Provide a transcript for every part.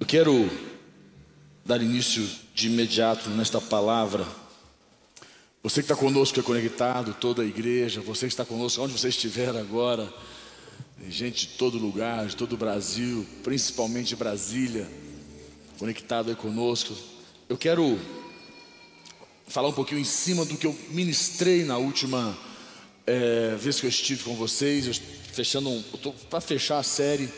Eu quero dar início de imediato nesta palavra. Você que está conosco é conectado, toda a igreja, você que está conosco, onde você estiver agora, gente de todo lugar, de todo o Brasil, principalmente Brasília, conectado aí conosco. Eu quero falar um pouquinho em cima do que eu ministrei na última é, vez que eu estive com vocês, eu fechando, um, para fechar a série,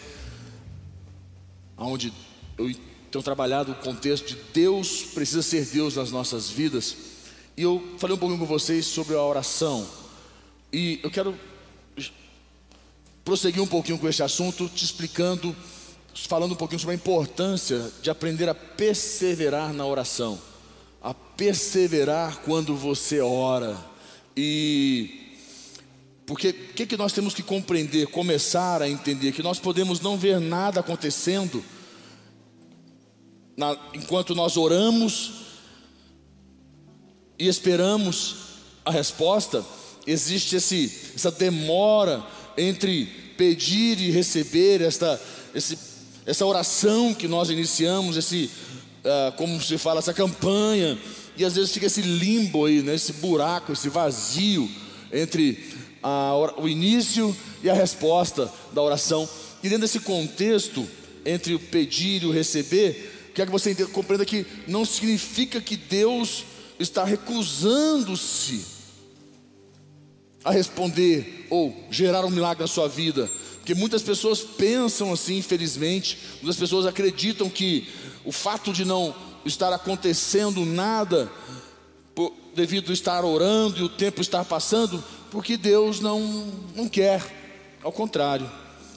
onde eu tenho trabalhado o contexto de Deus precisa ser Deus nas nossas vidas. E eu falei um pouquinho com vocês sobre a oração. E eu quero prosseguir um pouquinho com esse assunto, te explicando, falando um pouquinho sobre a importância de aprender a perseverar na oração, a perseverar quando você ora. E porque o que, que nós temos que compreender, começar a entender? Que nós podemos não ver nada acontecendo na, enquanto nós oramos e esperamos a resposta, existe esse, essa demora entre pedir e receber, esta, esse, essa oração que nós iniciamos, esse, uh, como se fala, essa campanha, e às vezes fica esse limbo aí, né, esse buraco, esse vazio entre a, o início e a resposta da oração. E dentro desse contexto, entre o pedir e o receber, quer que você compreenda que não significa que Deus está recusando-se a responder ou gerar um milagre na sua vida. Porque muitas pessoas pensam assim, infelizmente, muitas pessoas acreditam que o fato de não estar acontecendo nada, por, devido a estar orando e o tempo estar passando, porque Deus não, não quer, ao contrário,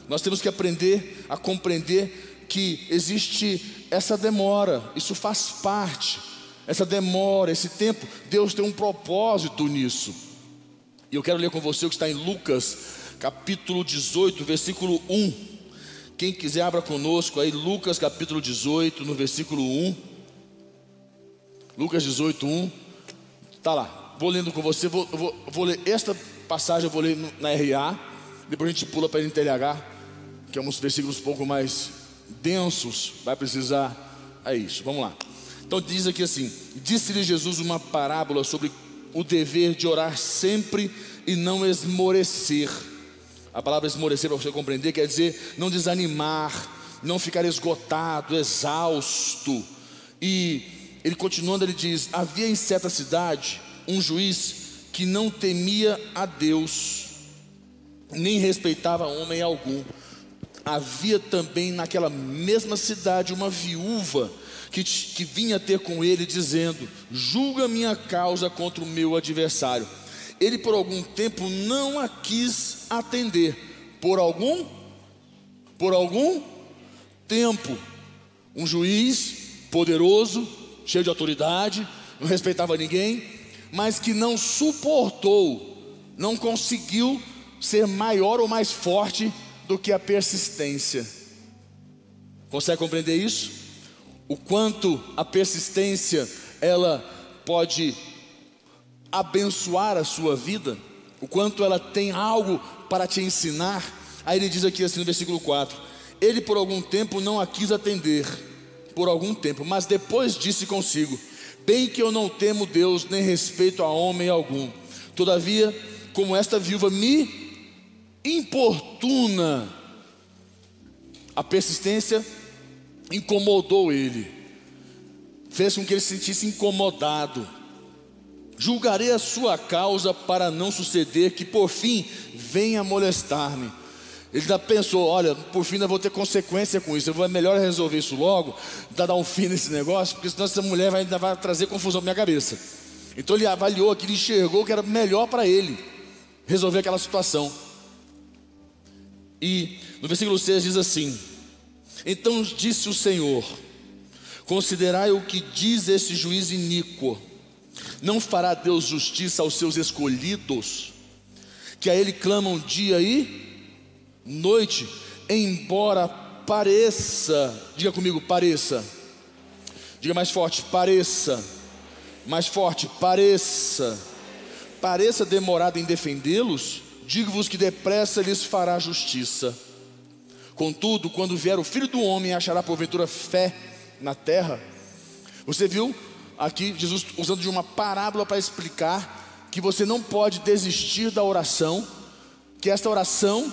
nós temos que aprender a compreender que existe essa demora, isso faz parte, essa demora, esse tempo, Deus tem um propósito nisso. E eu quero ler com você o que está em Lucas, capítulo 18, versículo 1. Quem quiser, abra conosco aí, Lucas capítulo 18, no versículo 1. Lucas 18, 1. Está lá vou lendo com você, vou, vou, vou ler esta passagem, eu vou ler na RA, depois a gente pula para a NTLH, que é uns versículos um pouco mais densos, vai precisar, é isso, vamos lá. Então diz aqui assim: Disse-lhe Jesus uma parábola sobre o dever de orar sempre e não esmorecer. A palavra esmorecer, para você compreender, quer dizer não desanimar, não ficar esgotado, exausto. E ele continuando, ele diz: Havia em certa cidade um juiz que não temia a Deus, nem respeitava homem algum. Havia também naquela mesma cidade uma viúva que, que vinha ter com ele, dizendo: Julga minha causa contra o meu adversário. Ele por algum tempo não a quis atender. Por algum? Por algum tempo. Um juiz poderoso, cheio de autoridade, não respeitava ninguém, mas que não suportou, não conseguiu ser maior ou mais forte do que a persistência. Consegue compreender isso? O quanto a persistência ela pode abençoar a sua vida, o quanto ela tem algo para te ensinar. Aí ele diz aqui assim no versículo 4: Ele por algum tempo não a quis atender, por algum tempo, mas depois disse consigo: Bem que eu não temo Deus, nem respeito a homem algum. Todavia, como esta viúva me importuna, a persistência incomodou ele, fez com que ele se sentisse incomodado. Julgarei a sua causa para não suceder que por fim venha molestar-me. Ele já pensou: olha, por fim eu vou ter consequência com isso. Vou melhor resolver isso logo, dar um fim nesse negócio, porque senão essa mulher vai, ainda vai trazer confusão na minha cabeça. Então ele avaliou aquilo, enxergou que era melhor para ele resolver aquela situação. E no versículo 6 diz assim: Então disse o Senhor: Considerai o que diz esse juiz iníquo. Não fará Deus justiça aos seus escolhidos, que a Ele clamam dia e noite, embora pareça, diga comigo, pareça, diga mais forte, pareça, mais forte, pareça, pareça demorado em defendê-los, digo-vos que depressa lhes fará justiça. Contudo, quando vier o filho do homem, achará porventura fé na terra. Você viu aqui Jesus usando de uma parábola para explicar que você não pode desistir da oração, que esta oração,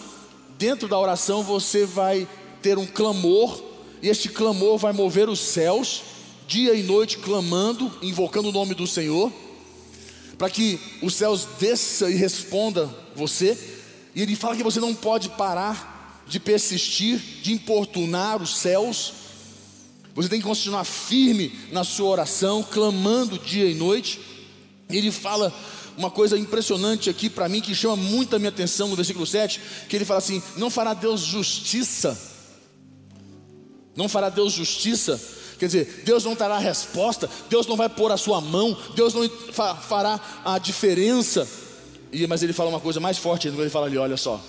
dentro da oração você vai ter um clamor, e este clamor vai mover os céus, dia e noite clamando, invocando o nome do Senhor, para que os céus desça e responda você. E ele fala que você não pode parar de persistir, de importunar os céus. Você tem que continuar firme na sua oração, clamando dia e noite. Ele fala uma coisa impressionante aqui para mim que chama muito a minha atenção no versículo 7, que ele fala assim: "Não fará Deus justiça? Não fará Deus justiça Quer dizer, Deus não dará resposta, Deus não vai pôr a sua mão, Deus não fará a diferença. E, mas ele fala uma coisa mais forte ainda, ele fala ali: olha só.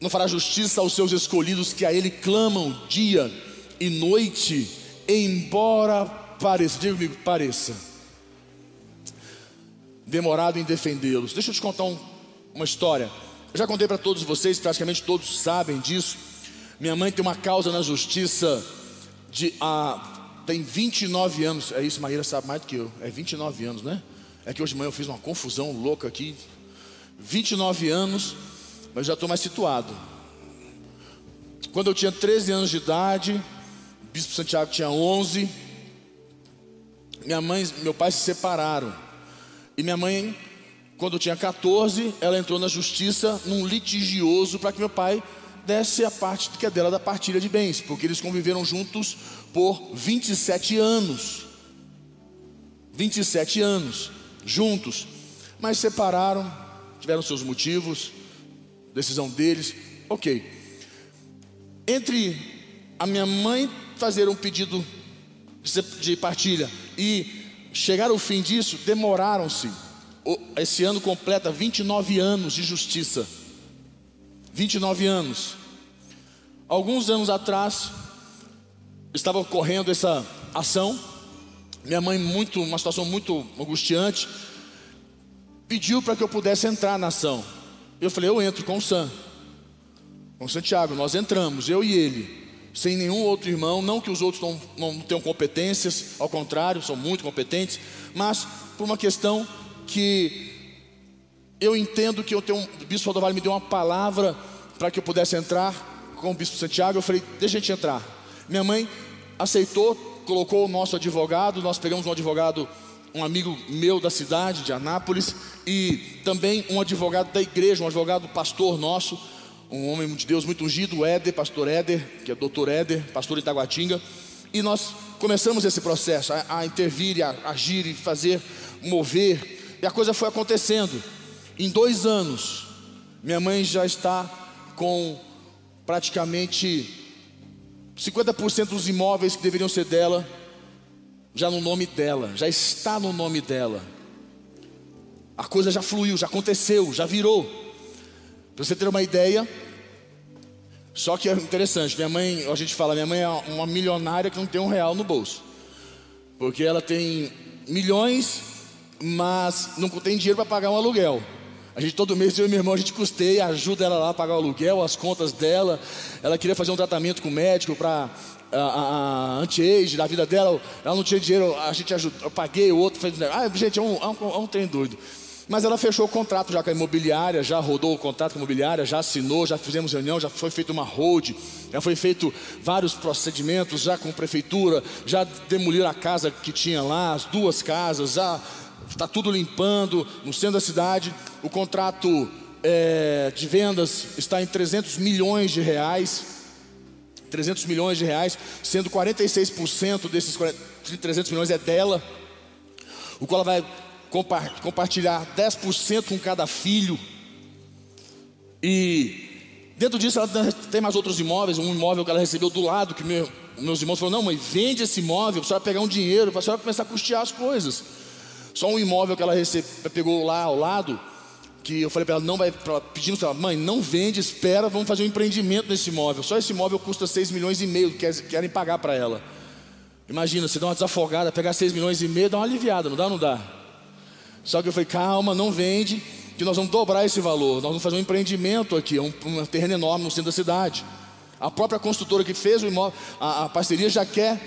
Não fará justiça aos seus escolhidos que a Ele clamam dia e noite, embora pareça, diga comigo, pareça, demorado em defendê-los. Deixa eu te contar um, uma história. Eu já contei para todos vocês, praticamente todos sabem disso. Minha mãe tem uma causa na justiça de ah, tem 29 anos. É isso, Maíra sabe mais do que eu. É 29 anos, né? É que hoje de manhã eu fiz uma confusão louca aqui. 29 anos, mas já estou mais situado. Quando eu tinha 13 anos de idade, o Bispo Santiago tinha 11. Minha mãe e meu pai se separaram. E minha mãe, quando eu tinha 14, ela entrou na justiça num litigioso para que meu pai desse a parte que é dela da partilha de bens, porque eles conviveram juntos por 27 anos. 27 anos juntos, mas separaram, tiveram seus motivos, decisão deles, ok. Entre a minha mãe fazer um pedido de partilha e chegar ao fim disso, demoraram-se. Esse ano completa 29 anos de justiça. 29 anos. Alguns anos atrás, estava ocorrendo essa ação. Minha mãe, muito, uma situação muito angustiante, pediu para que eu pudesse entrar na ação. Eu falei, eu entro com o Sam, com o Santiago. Nós entramos, eu e ele, sem nenhum outro irmão. Não que os outros não, não tenham competências, ao contrário, são muito competentes, mas por uma questão que eu entendo que eu tenho, o bispo Rodovalho me deu uma palavra para que eu pudesse entrar com o bispo Santiago. Eu falei, deixa a gente entrar. Minha mãe aceitou, colocou o nosso advogado. Nós pegamos um advogado, um amigo meu da cidade, de Anápolis, e também um advogado da igreja, um advogado pastor nosso, um homem de Deus muito ungido, Éder, pastor Éder, que é doutor Éder, pastor Itaguatinga. E nós começamos esse processo a, a intervir, a agir e fazer, mover. E a coisa foi acontecendo. Em dois anos, minha mãe já está com praticamente 50% dos imóveis que deveriam ser dela, já no nome dela, já está no nome dela. A coisa já fluiu, já aconteceu, já virou. Para você ter uma ideia, só que é interessante, minha mãe, a gente fala, minha mãe é uma milionária que não tem um real no bolso. Porque ela tem milhões, mas não tem dinheiro para pagar um aluguel. A gente todo mês, eu e meu irmão, a gente custeia, ajuda ela lá a pagar o aluguel, as contas dela. Ela queria fazer um tratamento com o médico para a, a, anti-age da vida dela. Ela não tinha dinheiro, a gente ajudou, eu paguei, o outro fez. Ah, gente, é um, é um, é um trem doido. Mas ela fechou o contrato já com a imobiliária, já rodou o contrato com a imobiliária, já assinou, já fizemos reunião, já foi feita uma hold, já foi feito vários procedimentos já com a prefeitura, já demoliram a casa que tinha lá, as duas casas, já está tudo limpando no centro da cidade. O contrato é, de vendas está em 300 milhões de reais. 300 milhões de reais, sendo 46% desses 300 milhões é dela, o qual ela vai compartilhar 10% com cada filho. E dentro disso ela tem mais outros imóveis, um imóvel que ela recebeu do lado, que meu, meus irmãos falaram, não mãe, vende esse imóvel, a senhora pegar um dinheiro, para a senhora começar a custear as coisas. Só um imóvel que ela recebe, pegou lá ao lado, que eu falei para ela, não vai, pra, pedindo para ela, mãe, não vende, espera, vamos fazer um empreendimento nesse imóvel. Só esse imóvel custa 6 milhões e meio, que querem pagar para ela. Imagina, você dá uma desafogada, pegar 6 milhões e meio, dá uma aliviada, não dá, não dá. Só que eu falei, calma, não vende, que nós vamos dobrar esse valor. Nós vamos fazer um empreendimento aqui, um, um terreno enorme no centro da cidade. A própria construtora que fez o imóvel, a, a parceria já quer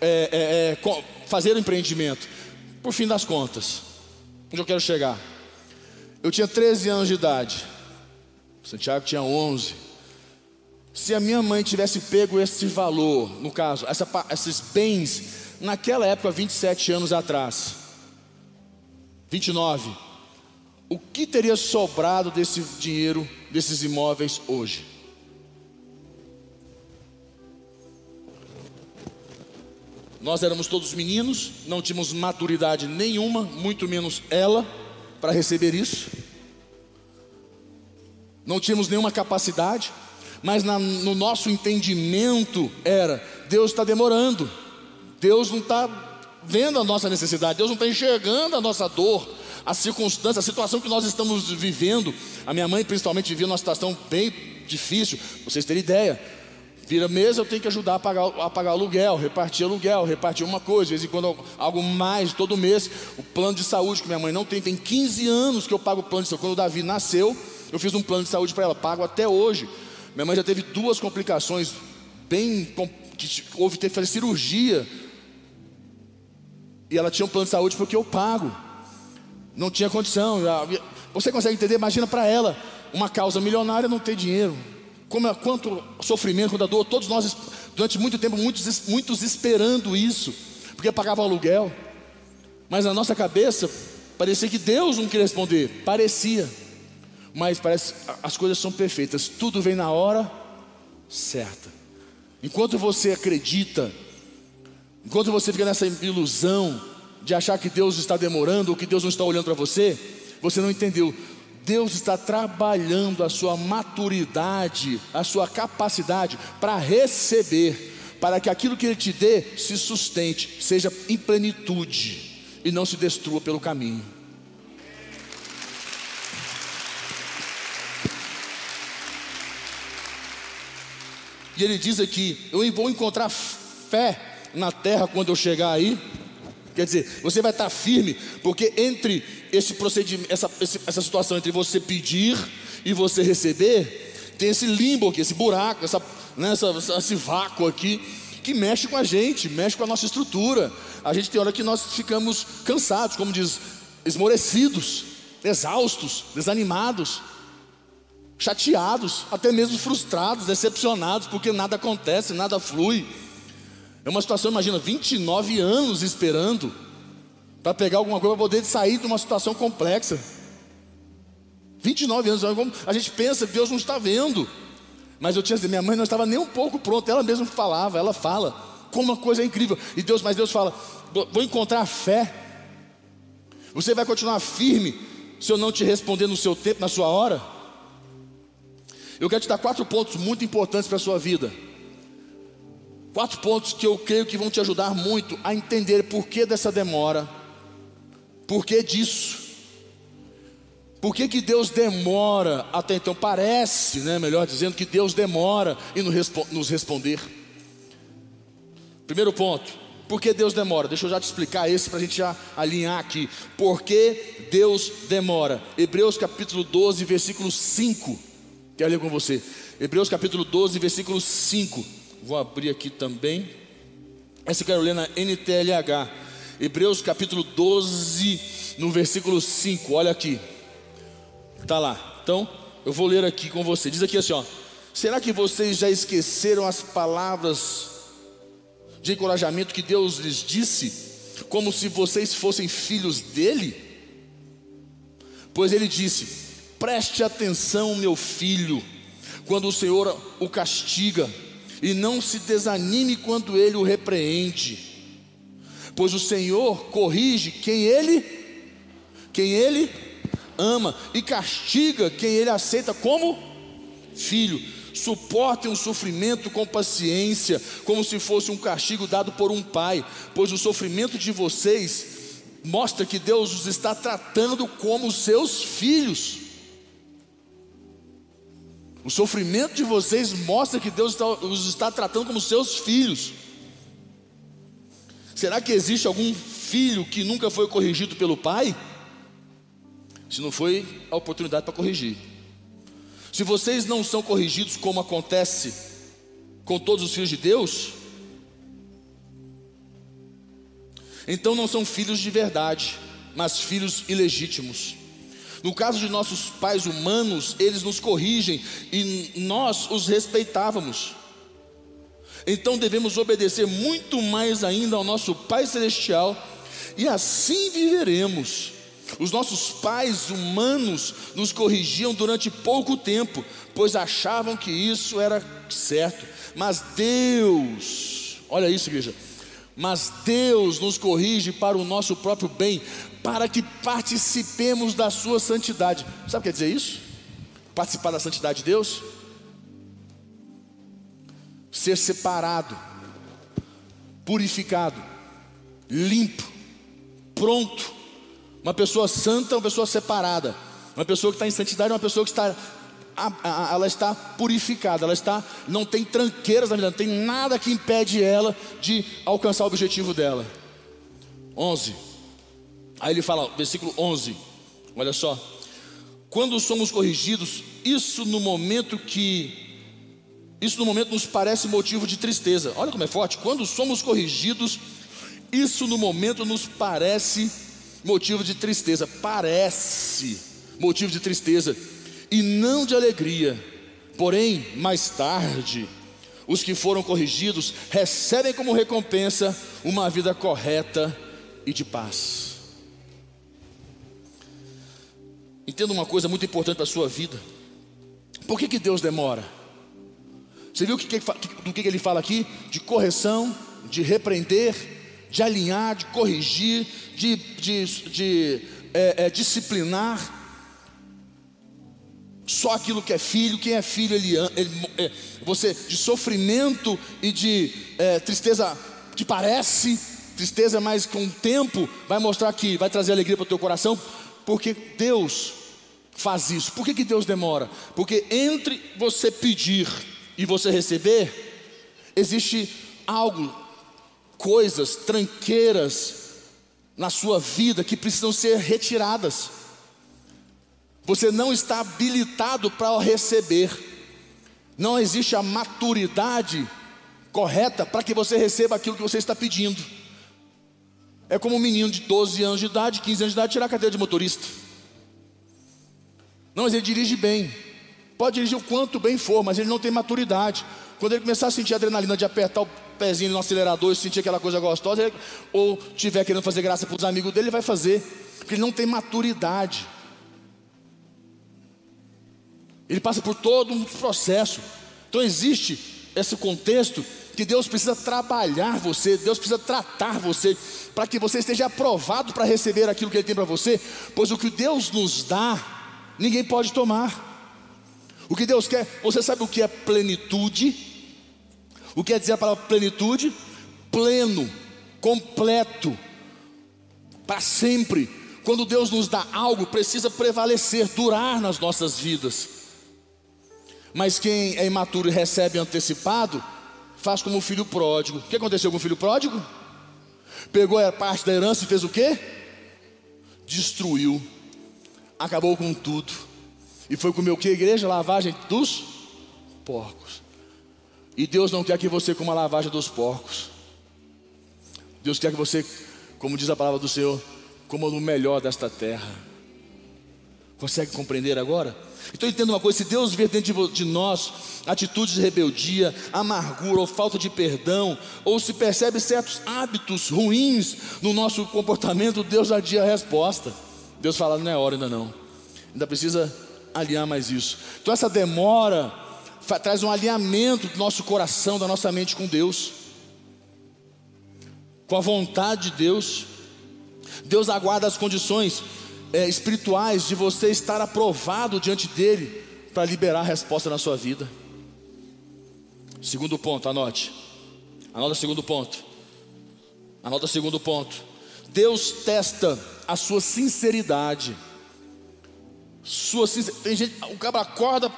é, é, é, fazer o empreendimento. Por fim das contas, onde eu quero chegar? Eu tinha 13 anos de idade, Santiago tinha 11. Se a minha mãe tivesse pego esse valor, no caso, essa, esses bens, naquela época, 27 anos atrás, 29, o que teria sobrado desse dinheiro, desses imóveis hoje? Nós éramos todos meninos, não tínhamos maturidade nenhuma, muito menos ela, para receber isso. Não tínhamos nenhuma capacidade, mas na, no nosso entendimento era: Deus está demorando, Deus não está vendo a nossa necessidade, Deus não está enxergando a nossa dor, a circunstância, a situação que nós estamos vivendo. A minha mãe, principalmente, vivia uma situação bem difícil, vocês terem ideia. Vira mês eu tenho que ajudar a pagar, a pagar aluguel, repartir aluguel, repartir uma coisa, de vez em quando algo mais, todo mês. O plano de saúde que minha mãe não tem, tem 15 anos que eu pago o plano de saúde. Quando o Davi nasceu, eu fiz um plano de saúde para ela, pago até hoje. Minha mãe já teve duas complicações bem que houve ter que fazer cirurgia. E ela tinha um plano de saúde porque eu pago. Não tinha condição. Você consegue entender? Imagina para ela, uma causa milionária não ter dinheiro como, é, quanto sofrimento, quanta dor, todos nós, durante muito tempo, muitos, muitos esperando isso, porque pagava aluguel, mas na nossa cabeça, parecia que Deus não queria responder, parecia, mas parece as coisas são perfeitas, tudo vem na hora certa. Enquanto você acredita, enquanto você fica nessa ilusão de achar que Deus está demorando ou que Deus não está olhando para você, você não entendeu. Deus está trabalhando a sua maturidade, a sua capacidade para receber, para que aquilo que Ele te dê se sustente, seja em plenitude e não se destrua pelo caminho. E ele diz aqui: Eu vou encontrar fé na terra quando eu chegar aí. Quer dizer, você vai estar firme, porque entre esse procedimento, essa, essa situação entre você pedir e você receber, tem esse limbo aqui, esse buraco, essa, né, essa, esse vácuo aqui, que mexe com a gente, mexe com a nossa estrutura. A gente tem hora que nós ficamos cansados, como diz, esmorecidos, exaustos, desanimados, chateados, até mesmo frustrados, decepcionados, porque nada acontece, nada flui. É uma situação, imagina, 29 anos esperando para pegar alguma coisa, para poder sair de uma situação complexa. 29 anos, a gente pensa Deus não está vendo. Mas eu tinha minha mãe não estava nem um pouco pronta, ela mesma falava, ela fala, como uma coisa incrível. E Deus, mas Deus fala, vou encontrar fé. Você vai continuar firme se eu não te responder no seu tempo, na sua hora? Eu quero te dar quatro pontos muito importantes para a sua vida. Quatro pontos que eu creio que vão te ajudar muito a entender por que dessa demora, por que disso, por que, que Deus demora até então? Parece, né, melhor dizendo, que Deus demora em nos responder. Primeiro ponto, por que Deus demora? Deixa eu já te explicar esse para a gente já alinhar aqui. Por que Deus demora? Hebreus capítulo 12, versículo 5. Quero ler com você. Hebreus capítulo 12, versículo 5. Vou abrir aqui também. Essa eu quero ler na NTLH. Hebreus capítulo 12, no versículo 5. Olha aqui. Está lá. Então, eu vou ler aqui com você. Diz aqui assim: ó, Será que vocês já esqueceram as palavras de encorajamento que Deus lhes disse, como se vocês fossem filhos dele? Pois ele disse: Preste atenção, meu filho, quando o Senhor o castiga e não se desanime quando ele o repreende, pois o Senhor corrige quem ele quem ele ama e castiga quem ele aceita como filho. Suportem o sofrimento com paciência, como se fosse um castigo dado por um pai, pois o sofrimento de vocês mostra que Deus os está tratando como seus filhos. O sofrimento de vocês mostra que Deus está, os está tratando como seus filhos. Será que existe algum filho que nunca foi corrigido pelo pai? se não foi a oportunidade para corrigir. Se vocês não são corrigidos como acontece com todos os filhos de Deus, então não são filhos de verdade, mas filhos ilegítimos. No caso de nossos pais humanos, eles nos corrigem e nós os respeitávamos. Então devemos obedecer muito mais ainda ao nosso Pai Celestial, e assim viveremos. Os nossos pais humanos nos corrigiam durante pouco tempo, pois achavam que isso era certo, mas Deus, olha isso, igreja, mas Deus nos corrige para o nosso próprio bem, para que participemos da Sua santidade. Sabe o que quer dizer isso? Participar da santidade de Deus? Ser separado, purificado, limpo, pronto. Uma pessoa santa é uma pessoa separada. Uma pessoa que está em santidade é uma pessoa que está ela está purificada, ela está, não tem tranqueiras na vida, não tem nada que impede ela de alcançar o objetivo dela. 11. Aí ele fala, versículo 11. Olha só. Quando somos corrigidos, isso no momento que isso no momento nos parece motivo de tristeza. Olha como é forte. Quando somos corrigidos, isso no momento nos parece motivo de tristeza. Parece motivo de tristeza e não de alegria. Porém, mais tarde, os que foram corrigidos recebem como recompensa uma vida correta e de paz. Entenda uma coisa muito importante para a sua vida. Por que, que Deus demora? Você viu o que, do que ele fala aqui? De correção, de repreender, de alinhar, de corrigir, de, de, de é, é, disciplinar só aquilo que é filho, quem é filho, ele, ele é, você de sofrimento e de é, tristeza que parece tristeza, mas com o tempo vai mostrar que vai trazer alegria para o teu coração, porque Deus faz isso. Por que, que Deus demora? Porque entre você pedir e você receber, existe algo, coisas, tranqueiras na sua vida que precisam ser retiradas. Você não está habilitado para receber. Não existe a maturidade correta para que você receba aquilo que você está pedindo. É como um menino de 12 anos de idade, 15 anos de idade, tirar a cadeira de motorista. Não, mas ele dirige bem. Pode dirigir o quanto bem for, mas ele não tem maturidade. Quando ele começar a sentir a adrenalina de apertar o pezinho no acelerador e sentir aquela coisa gostosa, ele, ou tiver querendo fazer graça para os amigos dele, ele vai fazer, porque ele não tem maturidade. Ele passa por todo um processo. Então existe esse contexto que Deus precisa trabalhar você, Deus precisa tratar você, para que você esteja aprovado para receber aquilo que Ele tem para você, pois o que Deus nos dá, ninguém pode tomar. O que Deus quer, você sabe o que é plenitude? O que quer dizer a palavra plenitude? Pleno, completo, para sempre. Quando Deus nos dá algo, precisa prevalecer, durar nas nossas vidas. Mas quem é imaturo e recebe antecipado, faz como o filho pródigo. O que aconteceu com o filho pródigo? Pegou a parte da herança e fez o quê? Destruiu. Acabou com tudo. E foi comer o que, igreja? Lavagem dos porcos. E Deus não quer que você coma a lavagem dos porcos. Deus quer que você, como diz a palavra do Senhor, coma no melhor desta terra. Consegue compreender agora? Então entenda uma coisa: se Deus vê dentro de nós atitudes de rebeldia, amargura ou falta de perdão, ou se percebe certos hábitos ruins no nosso comportamento, Deus adia a resposta. Deus fala: não é hora ainda não, ainda precisa alinhar mais isso. Então essa demora traz um alinhamento do nosso coração, da nossa mente com Deus, com a vontade de Deus. Deus aguarda as condições é, espirituais de você estar aprovado diante dele para liberar a resposta na sua vida. Segundo ponto, anote. Anota o segundo ponto. Anota o segundo ponto. Deus testa a sua sinceridade. Sua Tem gente, o cara acorda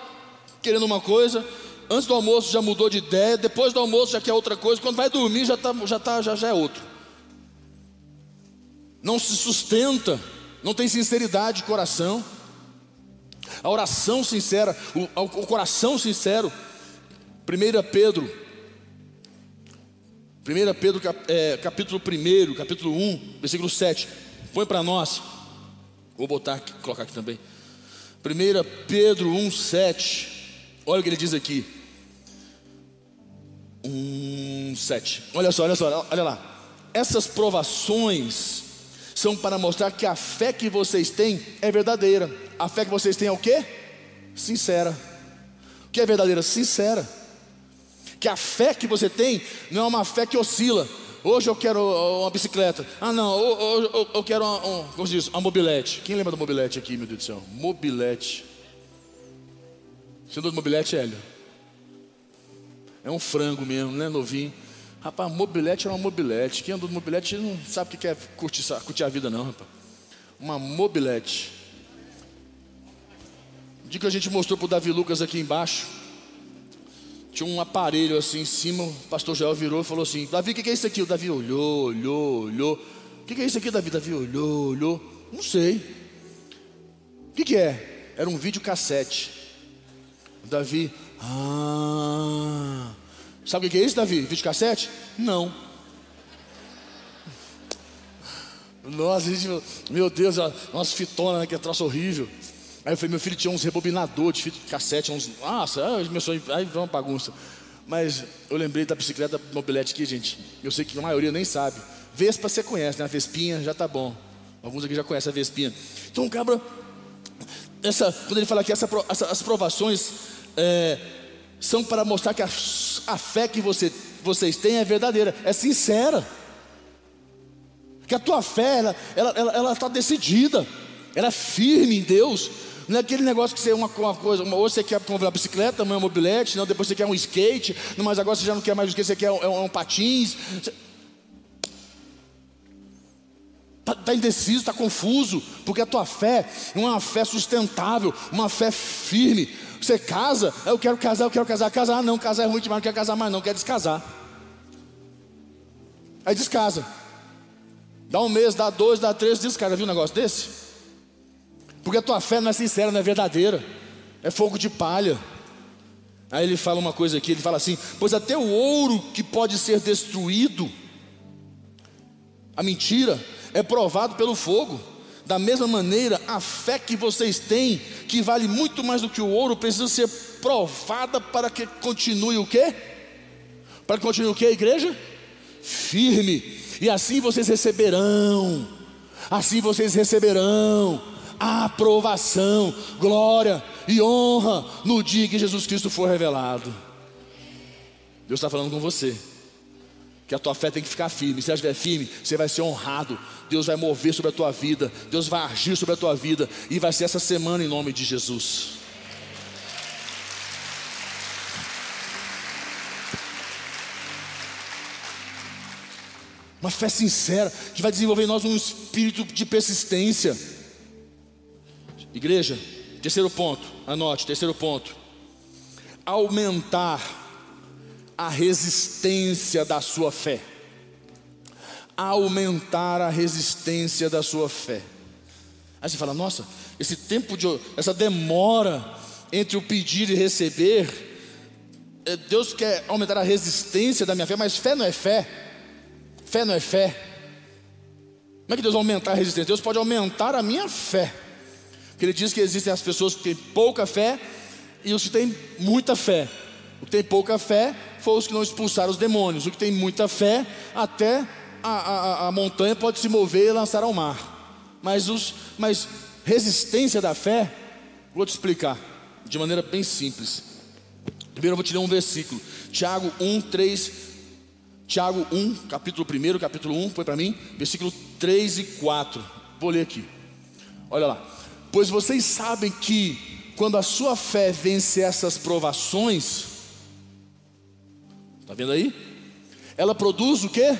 querendo uma coisa, antes do almoço já mudou de ideia, depois do almoço já quer outra coisa, quando vai dormir já tá, já tá, já, já é outro. Não se sustenta não tem sinceridade de coração. A oração sincera, o, o coração sincero. 1 Pedro, 1 Pedro é, capítulo 1, capítulo 1, versículo 7. Põe para nós. Vou botar aqui, colocar aqui também. 1 Pedro 1, 7. Olha o que ele diz aqui. 1, 7. Olha só, olha só, olha lá. Essas provações são para mostrar que a fé que vocês têm é verdadeira. A fé que vocês têm é o quê? Sincera. O que é verdadeira? Sincera. Que a fé que você tem não é uma fé que oscila. Hoje eu quero uma bicicleta. Ah, não, hoje eu quero uma, um, como se diz, uma mobilete. Quem lembra da mobilete aqui, meu Deus do céu? Mobilete. Você andou de mobilete, Hélio? É um frango mesmo, né, novinho. Rapaz, mobilete é uma mobilete. Quem andou de mobilete não sabe o que é curtir, curtir a vida, não, rapaz. Uma mobilete. O dia que a gente mostrou para o Davi Lucas aqui embaixo, tinha um aparelho assim em cima, o pastor Joel virou e falou assim: Davi, o que é isso aqui? O Davi olhou, olhou, olhou. O que é isso aqui, Davi? Davi olhou, olhou. Não sei. O que, que é? Era um vídeo cassete. O Davi, ah. Sabe o que é isso, Davi? Vídeo cassete? Não. Nossa, gente, meu Deus, umas fitonas, né, que é troço horrível. Aí eu falei, meu filho tinha uns rebobinadores de fita cassete, uns. Nossa, meu sonho, aí vão uma bagunça. Mas eu lembrei da bicicleta mobilete aqui, gente. Eu sei que a maioria nem sabe. Vespa você conhece, né? A Vespinha já tá bom. Alguns aqui já conhecem a Vespinha. Então, cabra, essa, quando ele fala aqui, essa, essa, as provações é, são para mostrar que a, a fé que você, vocês têm é verdadeira, é sincera. Que a tua fé, ela está ela, ela, ela tá decidida, ela é firme em Deus. Não é aquele negócio que você é uma, uma coisa, uma, ou você quer comprar uma bicicleta, uma mobilete, não, depois você quer um skate, não, mas agora você já não quer mais o skate, você quer um, um, um patins. Está tá indeciso, está confuso, porque a tua fé não é uma fé sustentável, uma fé firme. Você casa, eu quero casar, eu quero casar, casar, não, casar é ruim demais, não quer casar mais, não, quer descasar. Aí descasa. Dá um mês, dá dois, dá três, descasa. Viu um negócio desse? Porque a tua fé não é sincera, não é verdadeira. É fogo de palha. Aí ele fala uma coisa aqui, ele fala assim: "Pois até o ouro que pode ser destruído, a mentira, é provado pelo fogo. Da mesma maneira, a fé que vocês têm, que vale muito mais do que o ouro, precisa ser provada para que continue o quê? Para que continue o quê, igreja? Firme. E assim vocês receberão. Assim vocês receberão aprovação, glória e honra no dia que Jesus Cristo for revelado. Deus está falando com você. Que a tua fé tem que ficar firme. Se ela estiver firme, você vai ser honrado. Deus vai mover sobre a tua vida. Deus vai agir sobre a tua vida. E vai ser essa semana em nome de Jesus. Uma fé sincera que vai desenvolver em nós um espírito de persistência. Igreja, terceiro ponto, anote, terceiro ponto. Aumentar a resistência da sua fé. Aumentar a resistência da sua fé. Aí você fala, nossa, esse tempo de essa demora entre o pedir e receber, é, Deus quer aumentar a resistência da minha fé, mas fé não é fé. Fé não é fé. Como é que Deus vai aumentar a resistência? Deus pode aumentar a minha fé. Porque ele diz que existem as pessoas que têm pouca fé e os que têm muita fé. O que tem pouca fé foi os que não expulsaram os demônios. O que tem muita fé, até a, a, a montanha pode se mover e lançar ao mar. Mas, os, mas resistência da fé, vou te explicar de maneira bem simples. Primeiro eu vou te ler um versículo. Tiago 1, 3. Tiago 1, capítulo 1, capítulo 1, foi para mim, versículo 3 e 4. Vou ler aqui. Olha lá. Pois vocês sabem que quando a sua fé vence essas provações, está vendo aí? Ela produz o que?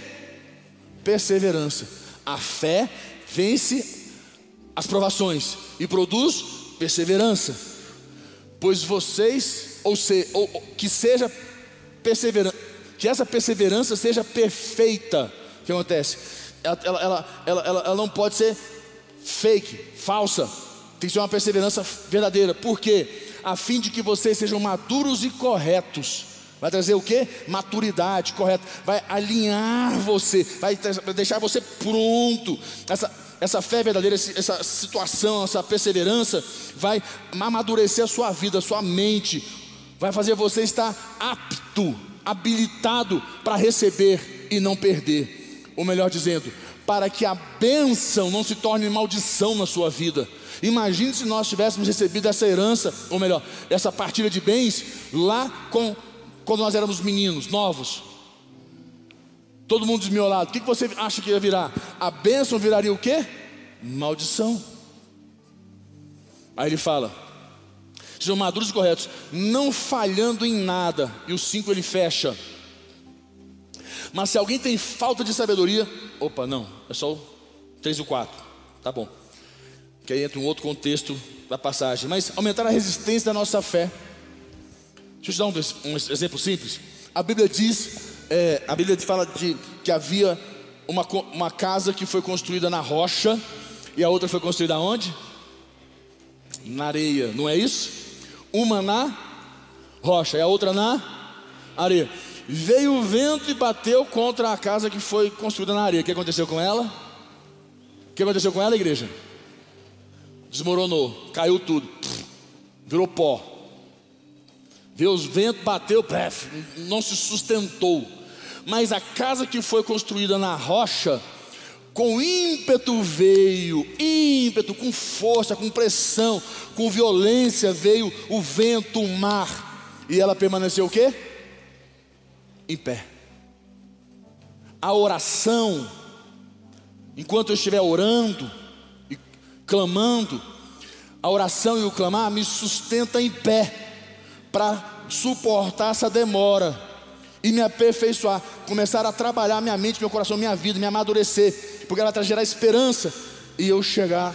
Perseverança. A fé vence as provações e produz perseverança. Pois vocês, ou, se, ou que seja perseverança, que essa perseverança seja perfeita. O que acontece? Ela, ela, ela, ela, ela não pode ser fake, falsa. Tem que ser uma perseverança verdadeira. Por quê? A fim de que vocês sejam maduros e corretos. Vai trazer o que? Maturidade, correto. Vai alinhar você, vai deixar você pronto. Essa, essa fé verdadeira, essa situação, essa perseverança vai amadurecer a sua vida, a sua mente, vai fazer você estar apto, habilitado para receber e não perder. Ou melhor dizendo, para que a bênção não se torne maldição na sua vida. Imagine se nós tivéssemos recebido essa herança, ou melhor, essa partilha de bens lá com, quando nós éramos meninos, novos. Todo mundo desmiolado. O que você acha que ia virar? A bênção viraria o quê? Maldição. Aí ele fala: sejam maduros e corretos, não falhando em nada. E o 5 ele fecha. Mas se alguém tem falta de sabedoria, opa, não, é só o 3 e o 4, tá bom. Que aí entra um outro contexto da passagem. Mas aumentar a resistência da nossa fé. Deixa eu te dar um, um exemplo simples. A Bíblia diz, é, a Bíblia fala de que havia uma, uma casa que foi construída na rocha e a outra foi construída onde? Na areia, não é isso? Uma na rocha e a outra na areia. Veio o vento e bateu contra a casa que foi construída na areia. O que aconteceu com ela? O que aconteceu com ela, igreja? Desmoronou, caiu tudo, virou pó. Veio os ventos, bateu, não se sustentou. Mas a casa que foi construída na rocha, com ímpeto veio, ímpeto, com força, com pressão, com violência veio o vento, o mar, e ela permaneceu o quê? em pé. A oração, enquanto eu estiver orando e clamando, a oração e o clamar me sustenta em pé para suportar essa demora e me aperfeiçoar, começar a trabalhar minha mente, meu coração, minha vida, me amadurecer, porque ela traz gerar esperança e eu chegar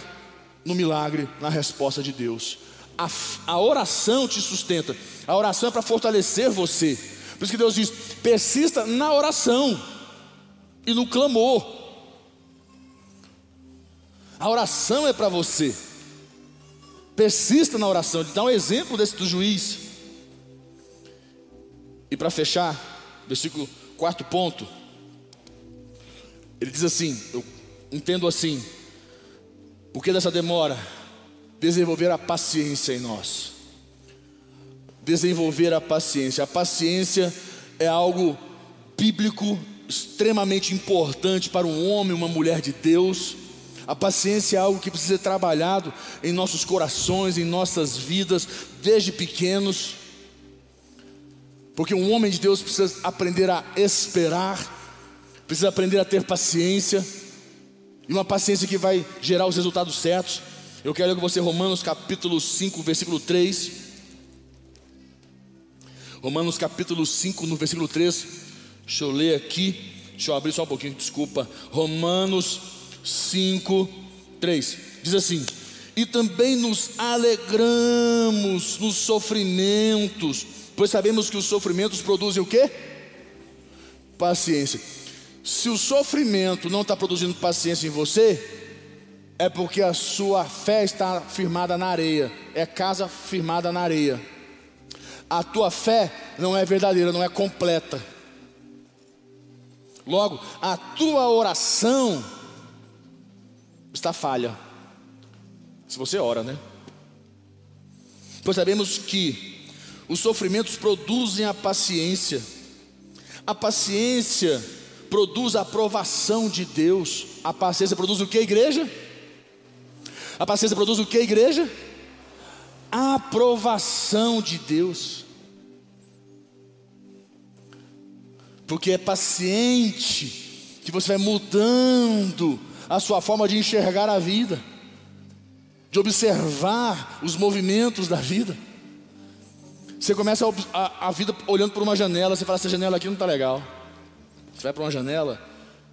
no milagre, na resposta de Deus. A, a oração te sustenta, a oração é para fortalecer você. Por isso que Deus diz: persista na oração e no clamor. A oração é para você. Persista na oração. Ele dá um exemplo desse do juiz. E para fechar, versículo quarto ponto, ele diz assim: eu entendo assim, por que dessa demora? Desenvolver a paciência em nós desenvolver a paciência. A paciência é algo bíblico extremamente importante para um homem, uma mulher de Deus. A paciência é algo que precisa ser trabalhado em nossos corações, em nossas vidas, desde pequenos. Porque um homem de Deus precisa aprender a esperar, precisa aprender a ter paciência, e uma paciência que vai gerar os resultados certos. Eu quero com você Romanos capítulo 5, versículo 3. Romanos capítulo 5, no versículo 3. Deixa eu ler aqui. Deixa eu abrir só um pouquinho, desculpa. Romanos 5, 3. Diz assim: E também nos alegramos nos sofrimentos, pois sabemos que os sofrimentos produzem o quê? Paciência. Se o sofrimento não está produzindo paciência em você, é porque a sua fé está firmada na areia, é casa firmada na areia a tua fé não é verdadeira, não é completa. Logo, a tua oração está falha. Se você ora, né? Pois sabemos que os sofrimentos produzem a paciência. A paciência produz a aprovação de Deus. A paciência produz o que, igreja? A paciência produz o que, igreja? A aprovação de Deus. porque é paciente que você vai mudando a sua forma de enxergar a vida, de observar os movimentos da vida. Você começa a, a, a vida olhando por uma janela, você fala: essa janela aqui não está legal. Você vai para uma janela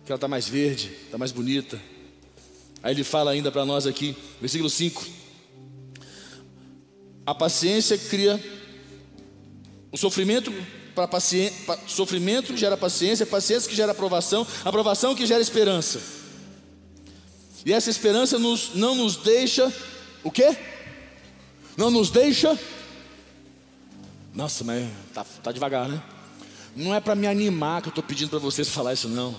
que ela está mais verde, está mais bonita. Aí ele fala ainda para nós aqui, versículo 5: A paciência cria o sofrimento para paciência, sofrimento que gera paciência, paciência que gera aprovação, aprovação que gera esperança. E essa esperança nos, não nos deixa o quê? Não nos deixa. Nossa, mas tá, tá devagar, né? Não é para me animar que eu estou pedindo para vocês falar isso, não.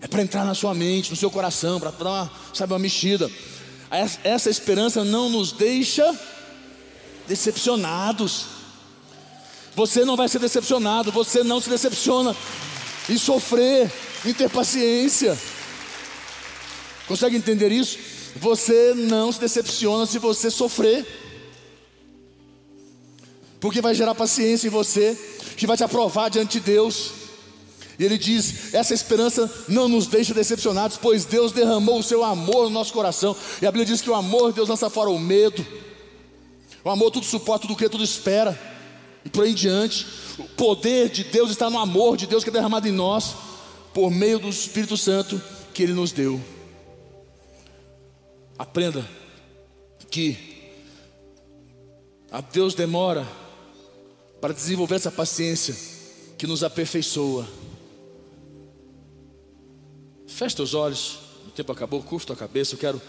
É para entrar na sua mente, no seu coração, para dar uma, sabe, uma mexida. Essa esperança não nos deixa decepcionados. Você não vai ser decepcionado, você não se decepciona em sofrer, em ter paciência. Consegue entender isso? Você não se decepciona se você sofrer, porque vai gerar paciência em você, que vai te aprovar diante de Deus. E ele diz: essa esperança não nos deixa decepcionados, pois Deus derramou o seu amor no nosso coração. E a Bíblia diz que o amor de Deus lança fora o medo. O amor tudo suporta, tudo crê, tudo espera. E por aí em diante. O poder de Deus está no amor de Deus que é derramado em nós, por meio do Espírito Santo que Ele nos deu. Aprenda que a Deus demora para desenvolver essa paciência que nos aperfeiçoa. Feche os olhos, o tempo acabou, curva a cabeça, eu quero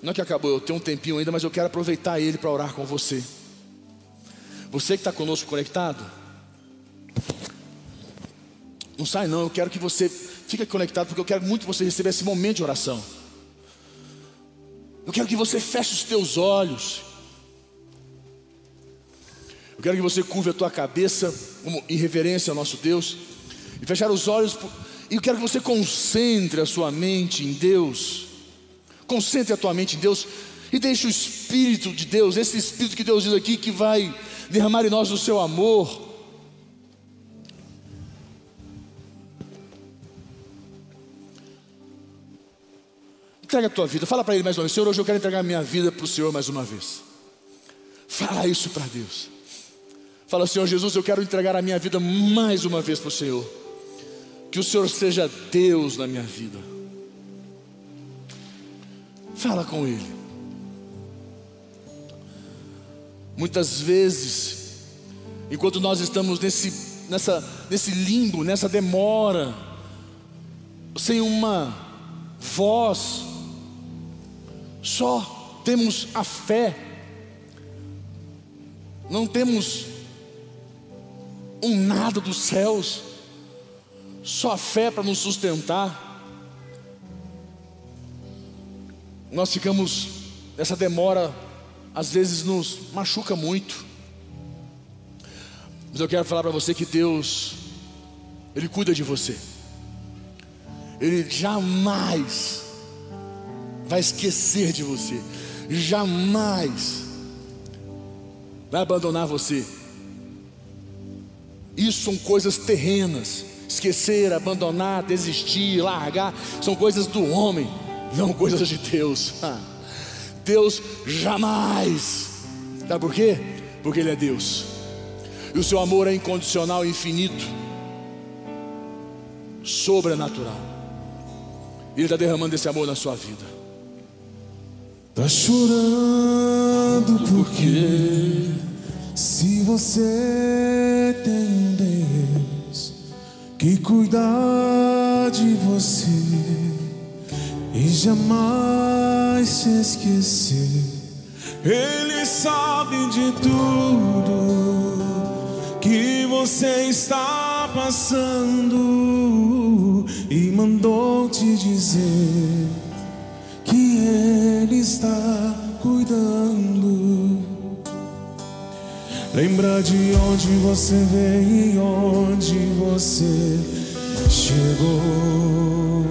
não é que acabou, eu tenho um tempinho ainda, mas eu quero aproveitar ele para orar com você. Você que está conosco conectado, não sai não, eu quero que você fique conectado, porque eu quero muito que você receba esse momento de oração. Eu quero que você feche os teus olhos. Eu quero que você curve a tua cabeça em reverência ao nosso Deus e fechar os olhos. E eu quero que você concentre a sua mente em Deus. Concentre a tua mente em Deus e deixe o Espírito de Deus, esse Espírito que Deus diz aqui, que vai derramar em nós o seu amor. Entrega a tua vida, fala para Ele mais uma vez: Senhor, hoje eu quero entregar a minha vida para o Senhor mais uma vez. Fala isso para Deus. Fala, Senhor Jesus, eu quero entregar a minha vida mais uma vez para o Senhor. Que o Senhor seja Deus na minha vida. Fala com Ele. Muitas vezes, enquanto nós estamos nesse, nessa, nesse limbo, nessa demora, sem uma voz, só temos a fé, não temos um nada dos céus, só a fé para nos sustentar. nós ficamos, essa demora às vezes nos machuca muito. Mas eu quero falar para você que Deus, Ele cuida de você. Ele jamais vai esquecer de você, jamais vai abandonar você. Isso são coisas terrenas. Esquecer, abandonar, desistir, largar, são coisas do homem não coisas de Deus. Deus jamais. Sabe por quê? Porque Ele é Deus. E o seu amor é incondicional e infinito, sobrenatural. Ele está derramando esse amor na sua vida. Está chorando porque se você tem um Deus que cuida de você e jamais se esquecer. Ele sabe de tudo que você está passando e mandou te dizer que Ele está cuidando. Lembra de onde você veio e onde você chegou.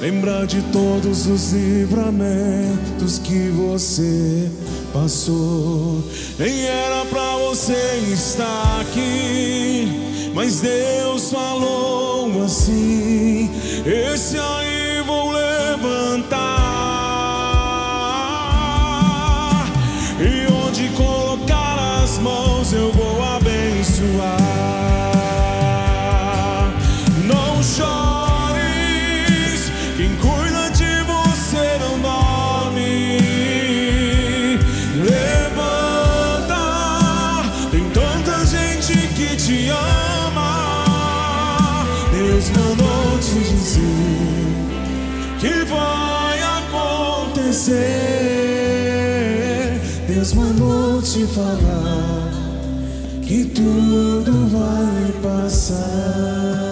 Lembrar de todos os livramentos que você passou. Nem era pra você estar aqui, mas Deus falou assim: Esse aí vou levantar, te falar que tudo vai passar.